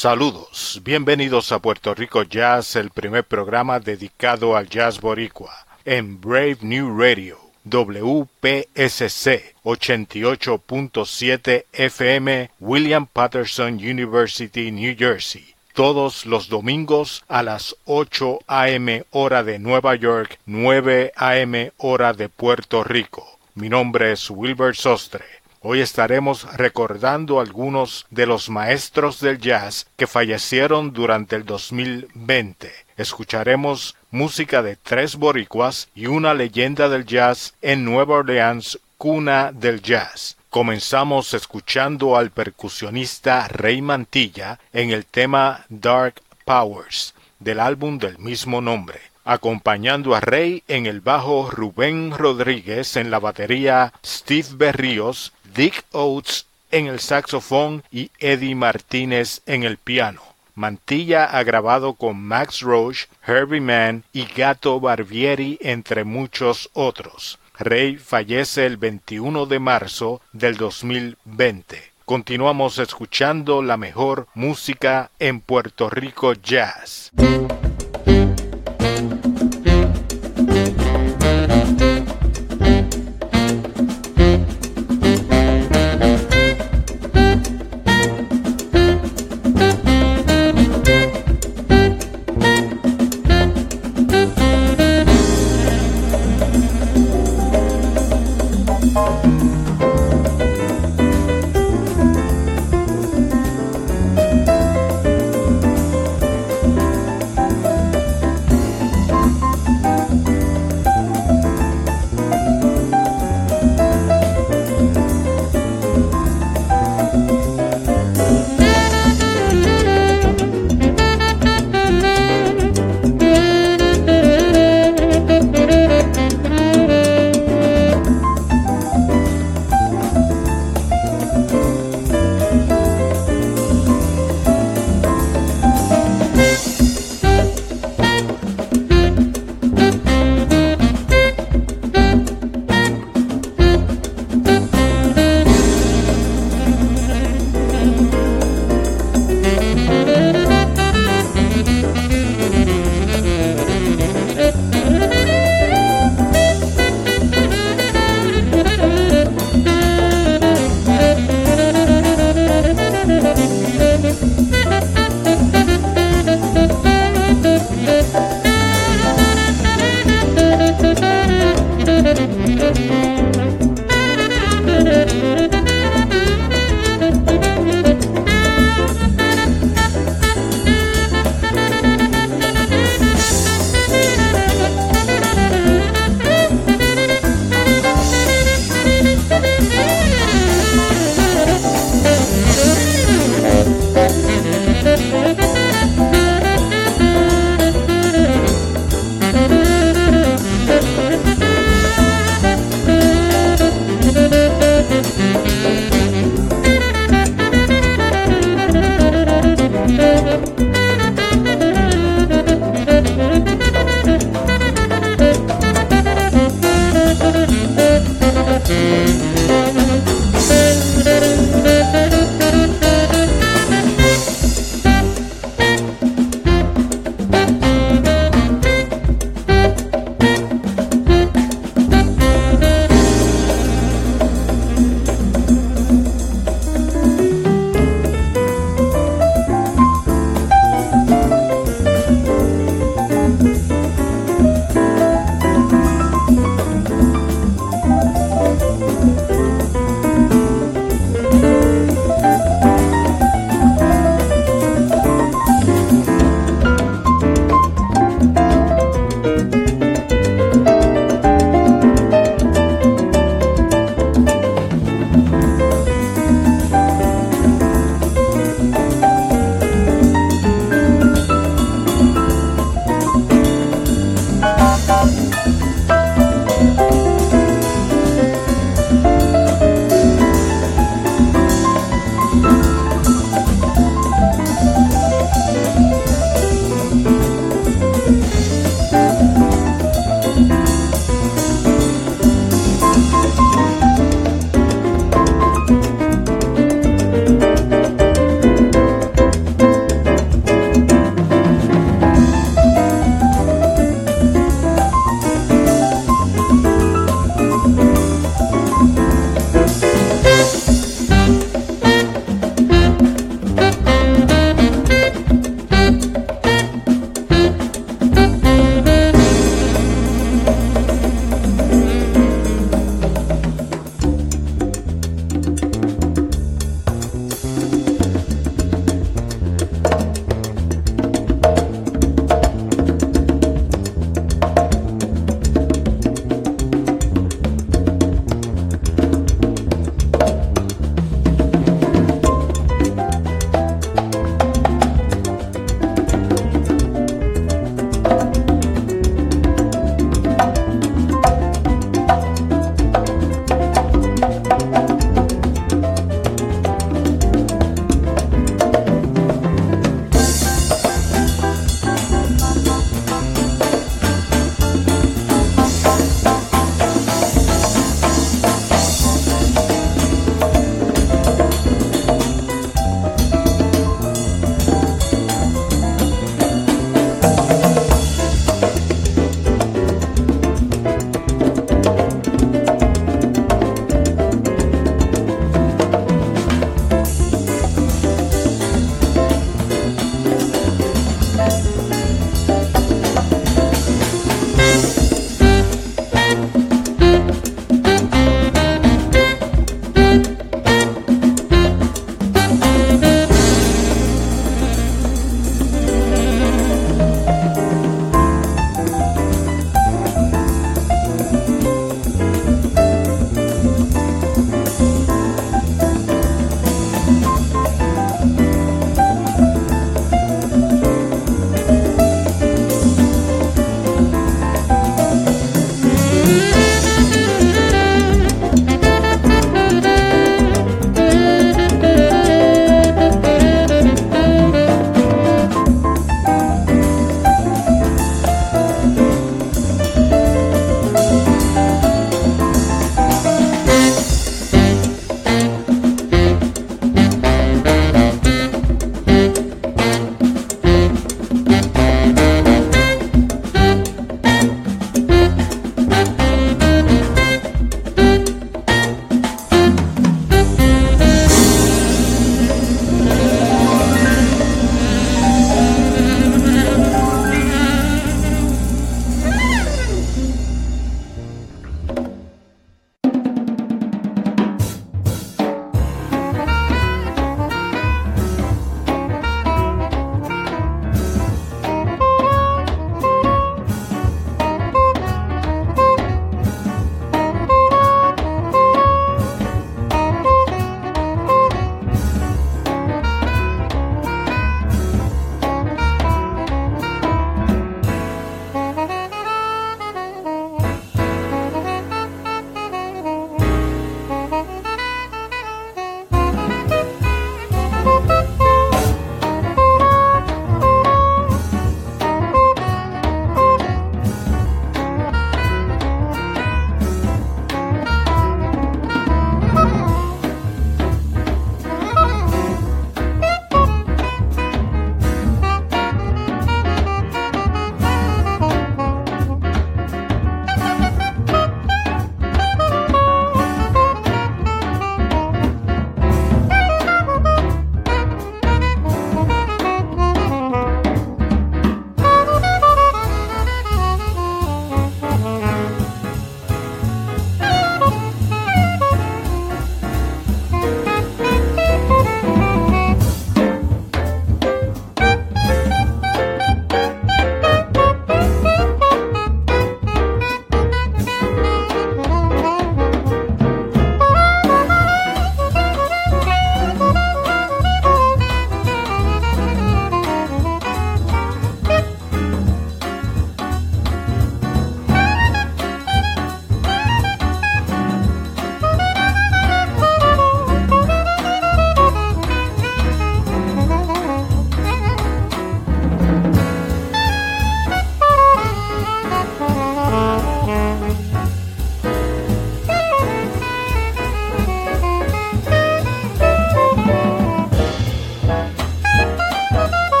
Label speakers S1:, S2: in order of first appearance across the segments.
S1: Saludos, bienvenidos a Puerto Rico Jazz, el primer programa dedicado al jazz boricua en Brave New Radio. WPSC 88.7 FM William Patterson University, New Jersey. Todos los domingos a las 8 a.m. hora de Nueva York, 9 a.m. hora de Puerto Rico. Mi nombre es Wilbur Sostre. Hoy estaremos recordando algunos de los maestros del jazz que fallecieron durante el 2020. Escucharemos música de tres boricuas y una leyenda del jazz en Nueva Orleans, cuna del jazz. Comenzamos escuchando al percusionista Rey Mantilla en el tema Dark Powers del álbum del mismo nombre acompañando a Rey en el bajo Rubén Rodríguez, en la batería Steve Berríos, Dick Oates en el saxofón y Eddie Martínez en el piano. Mantilla ha grabado con Max Roach, Herbie Mann y Gato Barbieri, entre muchos otros. Rey fallece el 21 de marzo del 2020. Continuamos escuchando la mejor música en Puerto Rico Jazz.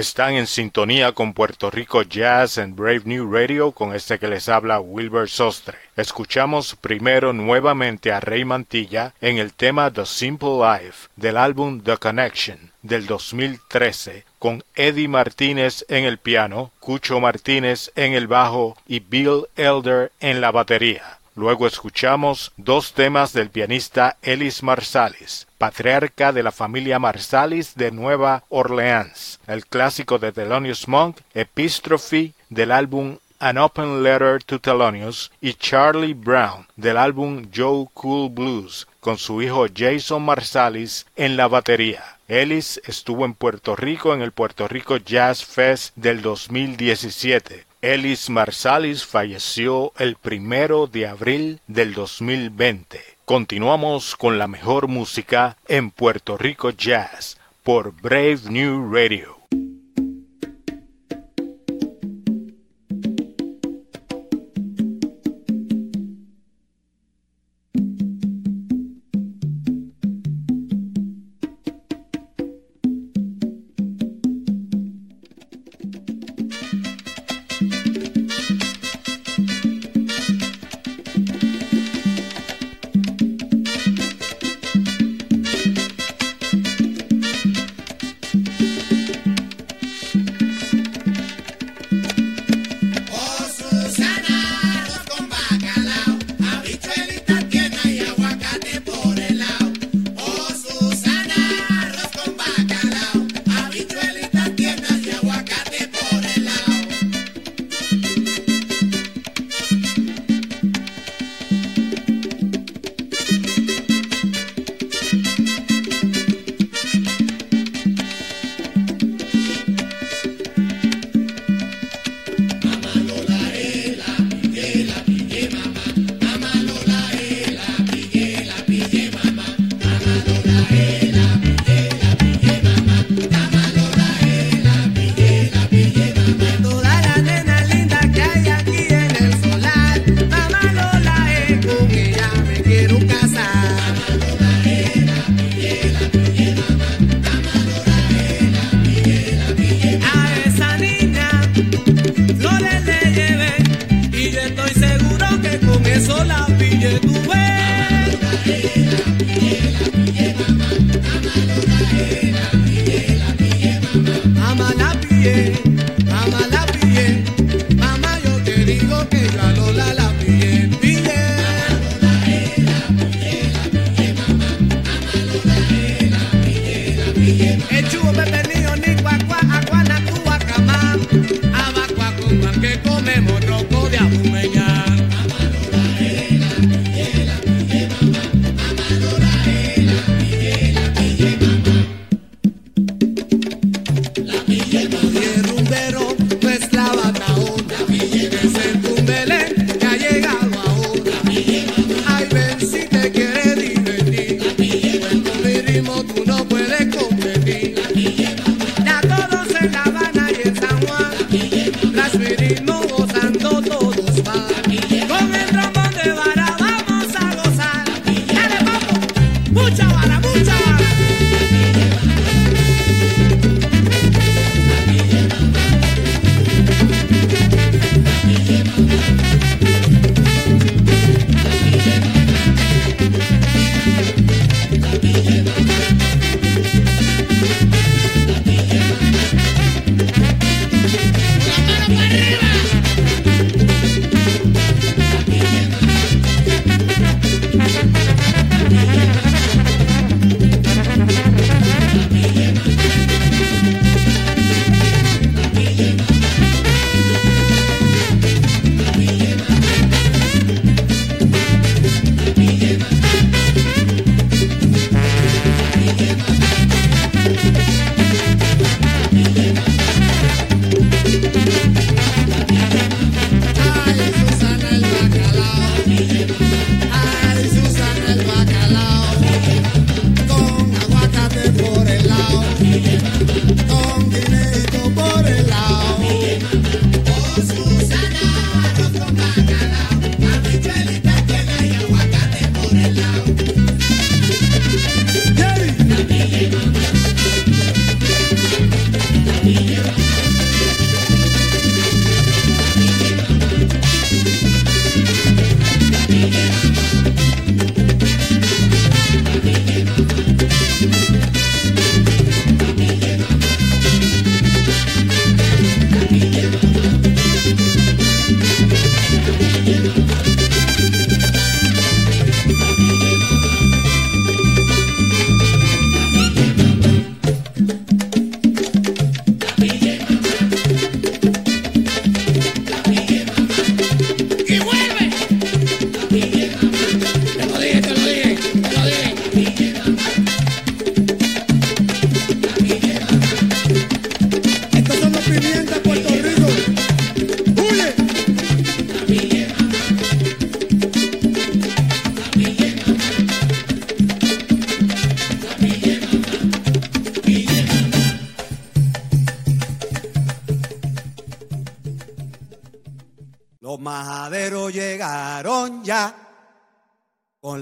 S1: Están en sintonía con Puerto Rico Jazz en Brave New Radio con este que les habla Wilbur Sostre. Escuchamos primero nuevamente a Rey Mantilla en el tema The Simple Life del álbum The Connection del 2013 con Eddie Martínez en el piano, Cucho Martínez en el bajo y Bill Elder en la batería. Luego escuchamos dos temas del pianista Ellis Marsalis, patriarca de la familia Marsalis de Nueva Orleans, el clásico de Thelonious Monk, Epistrophe del álbum An Open Letter to Thelonious y Charlie Brown del álbum Joe Cool Blues con su hijo Jason Marsalis en la batería. Ellis estuvo en Puerto Rico en el Puerto Rico Jazz Fest del 2017 Ellis Marsalis falleció el primero de abril del 2020. Continuamos con la mejor música en Puerto Rico Jazz por Brave New Radio.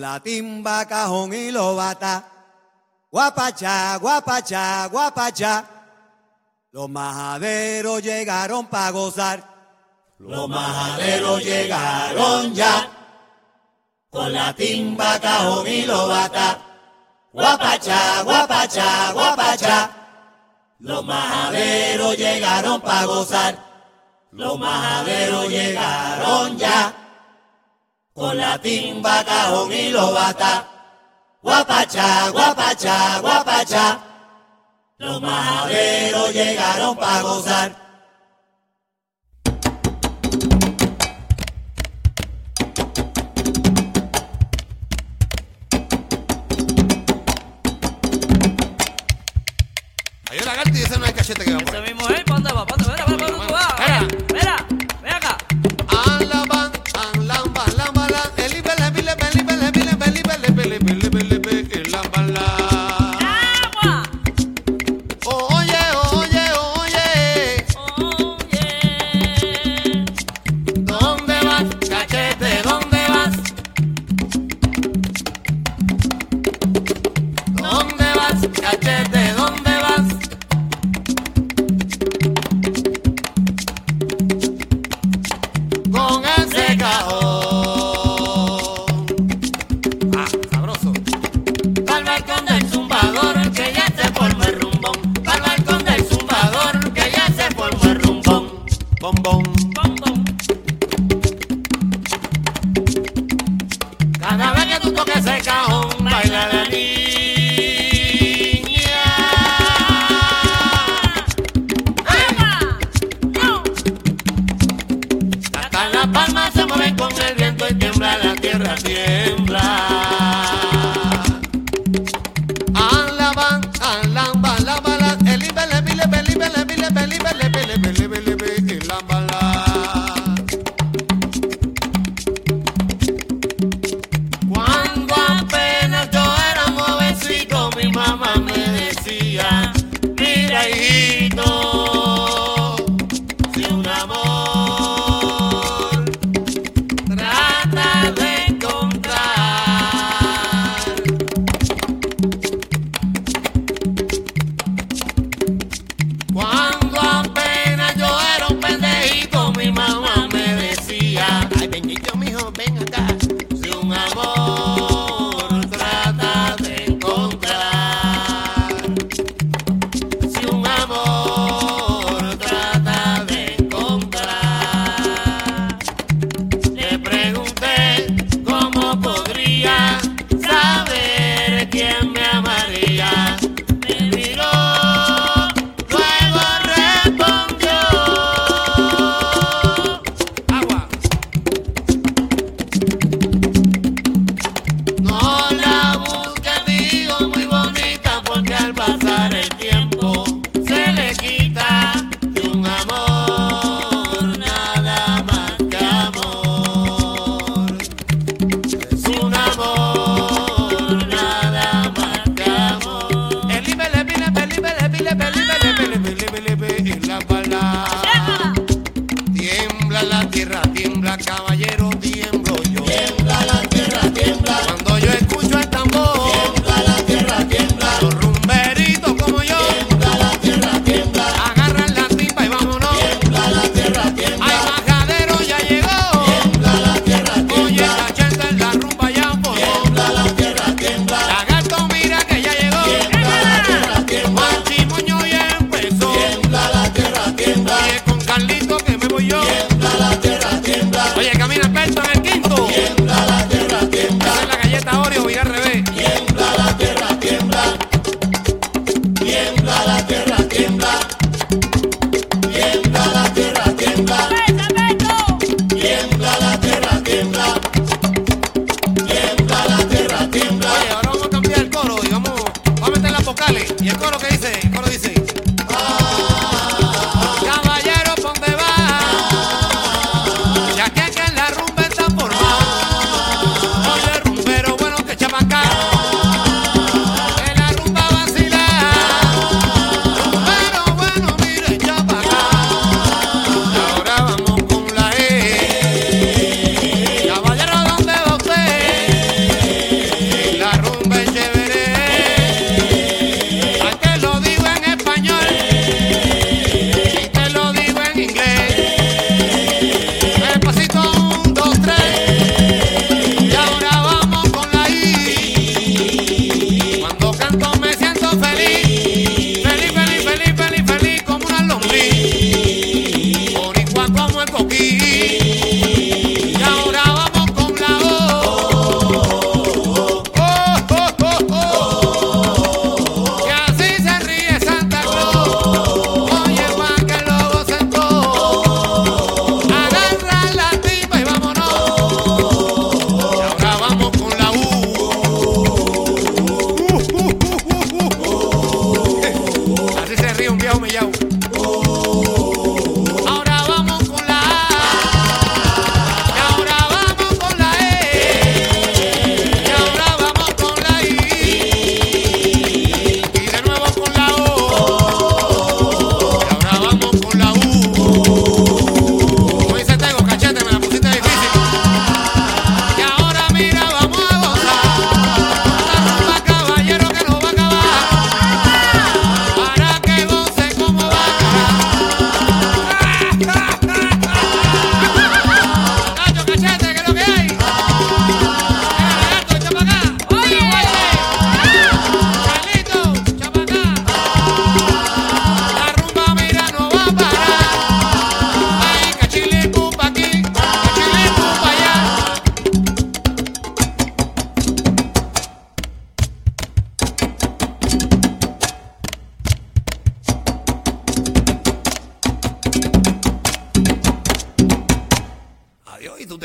S2: La timba, cajón y lobata. Guapacha, guapacha, guapacha. Los majaderos llegaron para gozar. Los majaderos llegaron ya, con la timba, cajón y lobata. Guapacha, guapacha, guapacha. Los majaderos llegaron para gozar. Los majaderos llegaron ya con latín, cajón y lo bata. Guapachá, guapachá, guapachá, los maderos llegaron para gozar.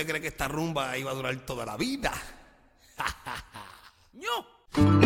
S3: Esta rumba iba a durar toda la vida.
S4: ¡Ñu!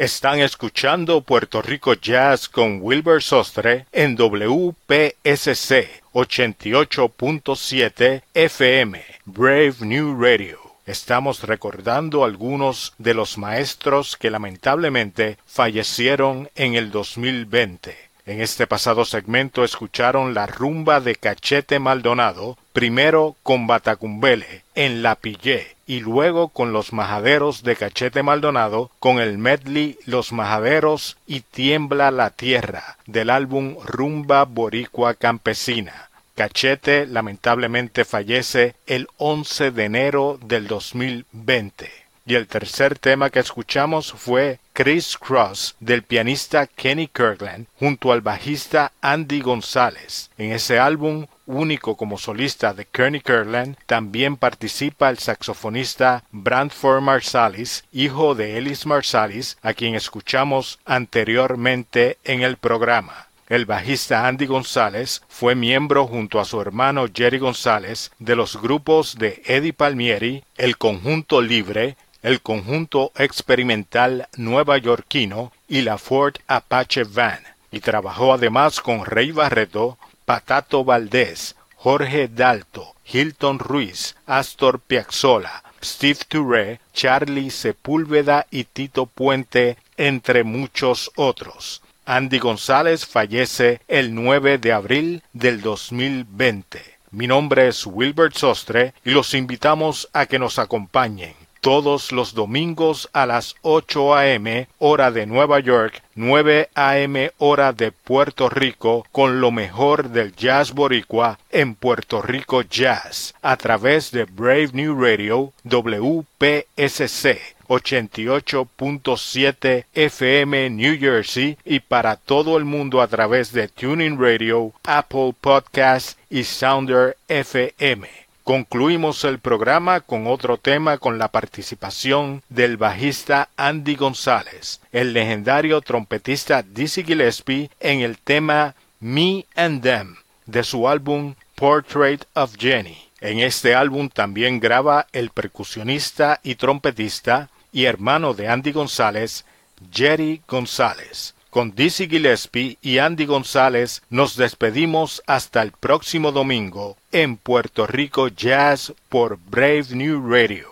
S1: Están escuchando Puerto Rico Jazz con Wilbur Sostre en WPSC 88.7 FM, Brave New Radio. Estamos recordando algunos de los maestros que lamentablemente fallecieron en el 2020. En este pasado segmento escucharon la rumba de Cachete Maldonado, primero con Batacumbele en La Pillé y luego con los majaderos de Cachete Maldonado con el medley Los Majaderos y Tiembla la Tierra del álbum Rumba Boricua Campesina. Cachete lamentablemente fallece el 11 de enero del 2020. Y el tercer tema que escuchamos fue Chris Cross del pianista Kenny Kirkland junto al bajista Andy González. En ese álbum, único como solista de Kenny Kirkland, también participa el saxofonista Brantford Marsalis, hijo de Ellis Marsalis, a quien escuchamos anteriormente en el programa. El bajista Andy González fue miembro junto a su hermano Jerry González de los grupos de Eddie Palmieri, El Conjunto Libre, el conjunto experimental nueva yorkino y la Ford Apache Van, y trabajó además con Rey Barreto, Patato Valdés, Jorge Dalto, Hilton Ruiz, Astor Piazzolla, Steve Touré, Charlie Sepúlveda y Tito Puente, entre muchos otros. Andy González fallece el 9 de abril del 2020. Mi nombre es Wilbert Sostre y los invitamos a que nos acompañen todos los domingos a las 8 a.m. hora de Nueva York, 9 a.m. hora de Puerto Rico, con lo mejor del jazz boricua en Puerto Rico Jazz, a través de Brave New Radio WPSC 88.7 FM New Jersey y para todo el mundo a través de Tuning Radio, Apple Podcast y Sounder FM. Concluimos el programa con otro tema con la participación del bajista Andy González, el legendario trompetista Dizzy Gillespie en el tema Me and Them de su álbum Portrait of Jenny. En este álbum también graba el percusionista y trompetista y hermano de Andy González, Jerry González. Con Dizzy Gillespie y Andy González nos despedimos hasta el próximo domingo en Puerto Rico Jazz por Brave New Radio.